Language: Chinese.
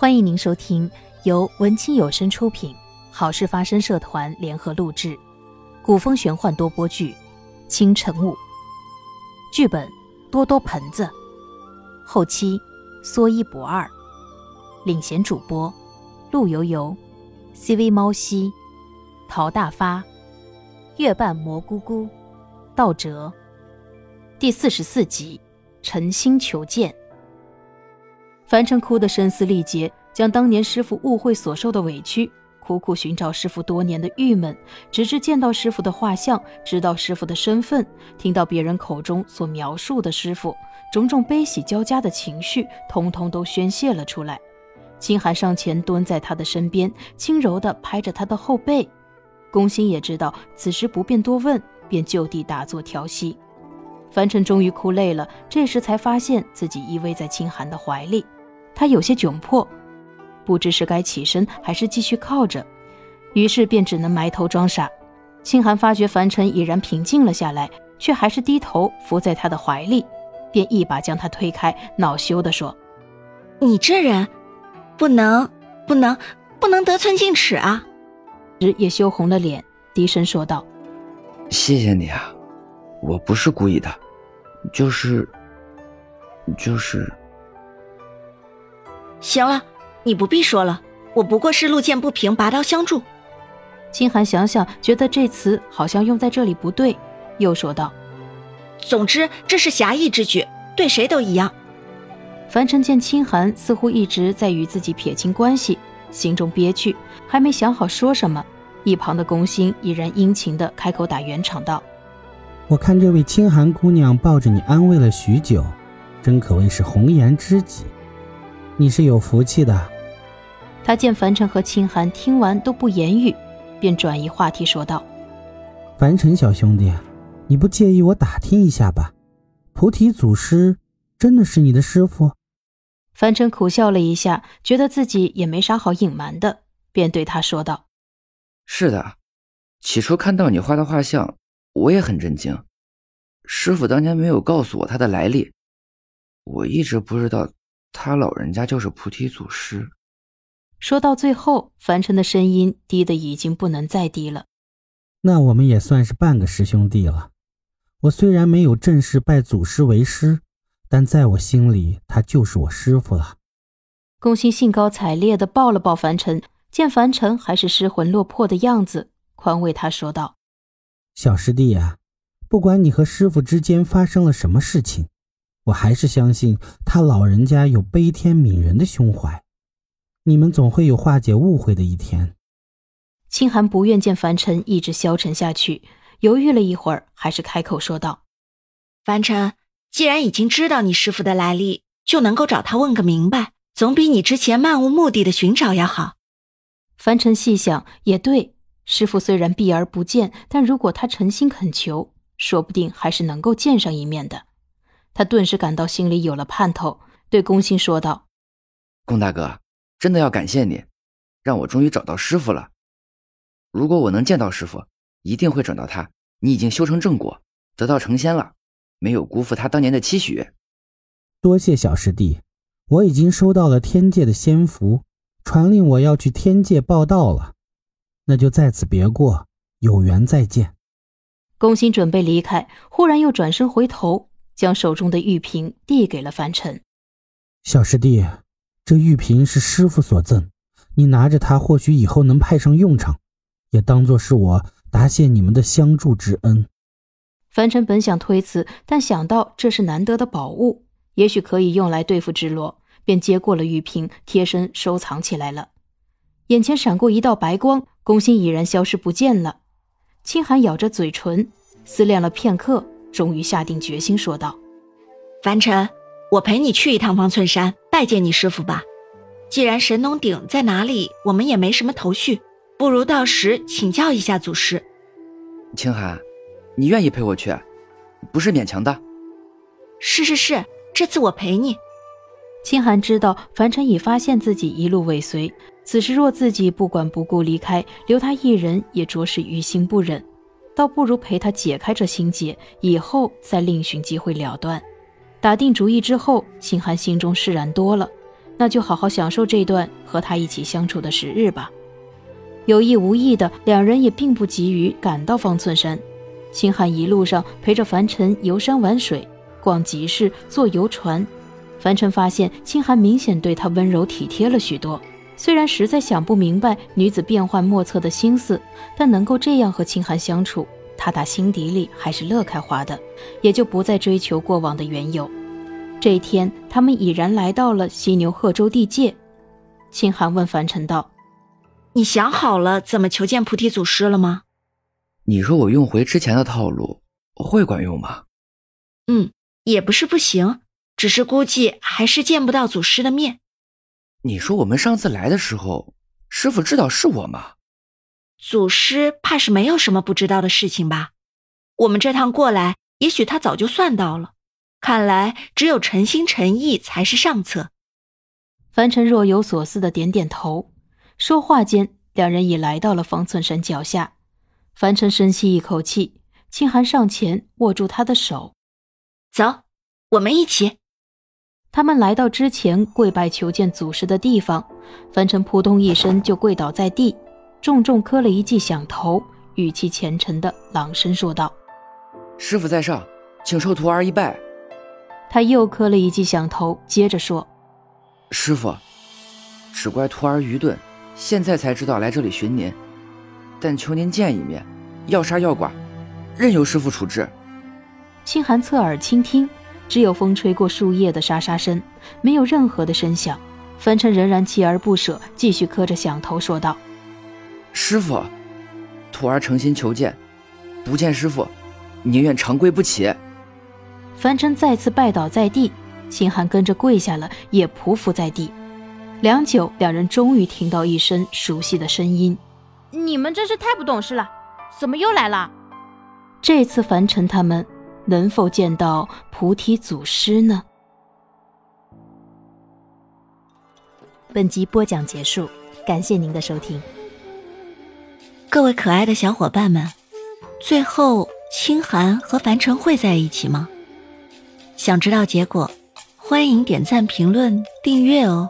欢迎您收听由文清有声出品、好事发生社团联合录制、古风玄幻多播剧《清晨雾》，剧本多多盆子，后期说一不二，领衔主播陆游游、CV 猫西、陶大发、月半蘑菇菇、道哲。第四十四集，诚心求见。樊城哭得声嘶力竭，将当年师傅误会所受的委屈，苦苦寻找师傅多年的郁闷，直至见到师傅的画像，知道师傅的身份，听到别人口中所描述的师傅，种种悲喜交加的情绪，通通都宣泄了出来。清寒上前蹲在他的身边，轻柔地拍着他的后背。宫心也知道此时不便多问，便就地打坐调息。樊城终于哭累了，这时才发现自己依偎在清寒的怀里。他有些窘迫，不知是该起身还是继续靠着，于是便只能埋头装傻。清寒发觉凡尘已然平静了下来，却还是低头伏在他的怀里，便一把将他推开，恼羞地说：“你这人，不能，不能，不能得寸进尺啊！”时也羞红了脸，低声说道：“谢谢你啊，我不是故意的，就是，就是。”行了，你不必说了，我不过是路见不平拔刀相助。清寒想想，觉得这词好像用在这里不对，又说道：“总之，这是侠义之举，对谁都一样。”樊城见清寒似乎一直在与自己撇清关系，心中憋屈，还没想好说什么。一旁的宫心已然殷勤地开口打圆场道：“我看这位清寒姑娘抱着你安慰了许久，真可谓是红颜知己。”你是有福气的。他见樊城和清寒听完都不言语，便转移话题说道：“樊城小兄弟，你不介意我打听一下吧？菩提祖师真的是你的师傅？”樊城苦笑了一下，觉得自己也没啥好隐瞒的，便对他说道：“是的，起初看到你画的画像，我也很震惊。师傅当年没有告诉我他的来历，我一直不知道。”他老人家就是菩提祖师。说到最后，凡尘的声音低的已经不能再低了。那我们也算是半个师兄弟了。我虽然没有正式拜祖师为师，但在我心里，他就是我师傅了。宫心兴高采烈地抱了抱凡尘，见凡尘还是失魂落魄的样子，宽慰他说道：“小师弟呀，不管你和师傅之间发生了什么事情。”我还是相信他老人家有悲天悯人的胸怀，你们总会有化解误会的一天。清寒不愿见凡尘一直消沉下去，犹豫了一会儿，还是开口说道：“凡尘，既然已经知道你师傅的来历，就能够找他问个明白，总比你之前漫无目的的寻找要好。”凡尘细想，也对，师傅虽然避而不见，但如果他诚心恳求，说不定还是能够见上一面的。他顿时感到心里有了盼头，对龚兴说道：“龚大哥，真的要感谢你，让我终于找到师傅了。如果我能见到师傅，一定会转到他。你已经修成正果，得道成仙了，没有辜负他当年的期许。多谢小师弟，我已经收到了天界的仙符，传令我要去天界报道了。那就在此别过，有缘再见。”龚兴准备离开，忽然又转身回头。将手中的玉瓶递给了凡尘。小师弟，这玉瓶是师傅所赠，你拿着它，或许以后能派上用场，也当做是我答谢你们的相助之恩。凡尘本想推辞，但想到这是难得的宝物，也许可以用来对付智罗，便接过了玉瓶，贴身收藏起来了。眼前闪过一道白光，宫心已然消失不见了。清寒咬着嘴唇，思量了片刻。终于下定决心说道：“凡尘，我陪你去一趟方寸山，拜见你师傅吧。既然神农鼎在哪里，我们也没什么头绪，不如到时请教一下祖师。”清寒，你愿意陪我去？不是勉强的。是是是，这次我陪你。清寒知道凡尘已发现自己一路尾随，此时若自己不管不顾离开，留他一人也着实于心不忍。倒不如陪他解开这心结，以后再另寻机会了断。打定主意之后，秦寒心中释然多了。那就好好享受这段和他一起相处的时日吧。有意无意的，两人也并不急于赶到方寸山。秦寒一路上陪着凡尘游山玩水，逛集市，坐游船。凡尘发现秦寒明显对他温柔体贴了许多。虽然实在想不明白女子变幻莫测的心思，但能够这样和秦寒相处，他打心底里还是乐开花的，也就不再追求过往的缘由。这一天，他们已然来到了犀牛贺州地界。秦寒问凡尘道：“你想好了怎么求见菩提祖师了吗？”你说我用回之前的套路会管用吗？嗯，也不是不行，只是估计还是见不到祖师的面。你说我们上次来的时候，师傅知道是我吗？祖师怕是没有什么不知道的事情吧？我们这趟过来，也许他早就算到了。看来只有诚心诚意才是上策。凡尘若有所思的点点头。说话间，两人已来到了方寸山脚下。凡尘深吸一口气，清寒上前握住他的手，走，我们一起。他们来到之前跪拜求见祖师的地方，凡尘扑通一声就跪倒在地，重重磕了一记响头，语气虔诚的朗声说道：“师傅在上，请受徒儿一拜。”他又磕了一记响头，接着说：“师傅，只怪徒儿愚钝，现在才知道来这里寻您，但求您见一面，要杀要剐，任由师傅处置。”清寒侧耳倾听。只有风吹过树叶的沙沙声，没有任何的声响。凡尘仍然锲而不舍，继续磕着响头说道：“师傅，徒儿诚心求见，不见师傅，宁愿长跪不起。”凡尘再次拜倒在地，秦寒跟着跪下了，也匍匐在地。良久，两人终于听到一声熟悉的声音：“你们真是太不懂事了，怎么又来了？”这次凡尘他们。能否见到菩提祖师呢？本集播讲结束，感谢您的收听。各位可爱的小伙伴们，最后清寒和凡尘会在一起吗？想知道结果，欢迎点赞、评论、订阅哦。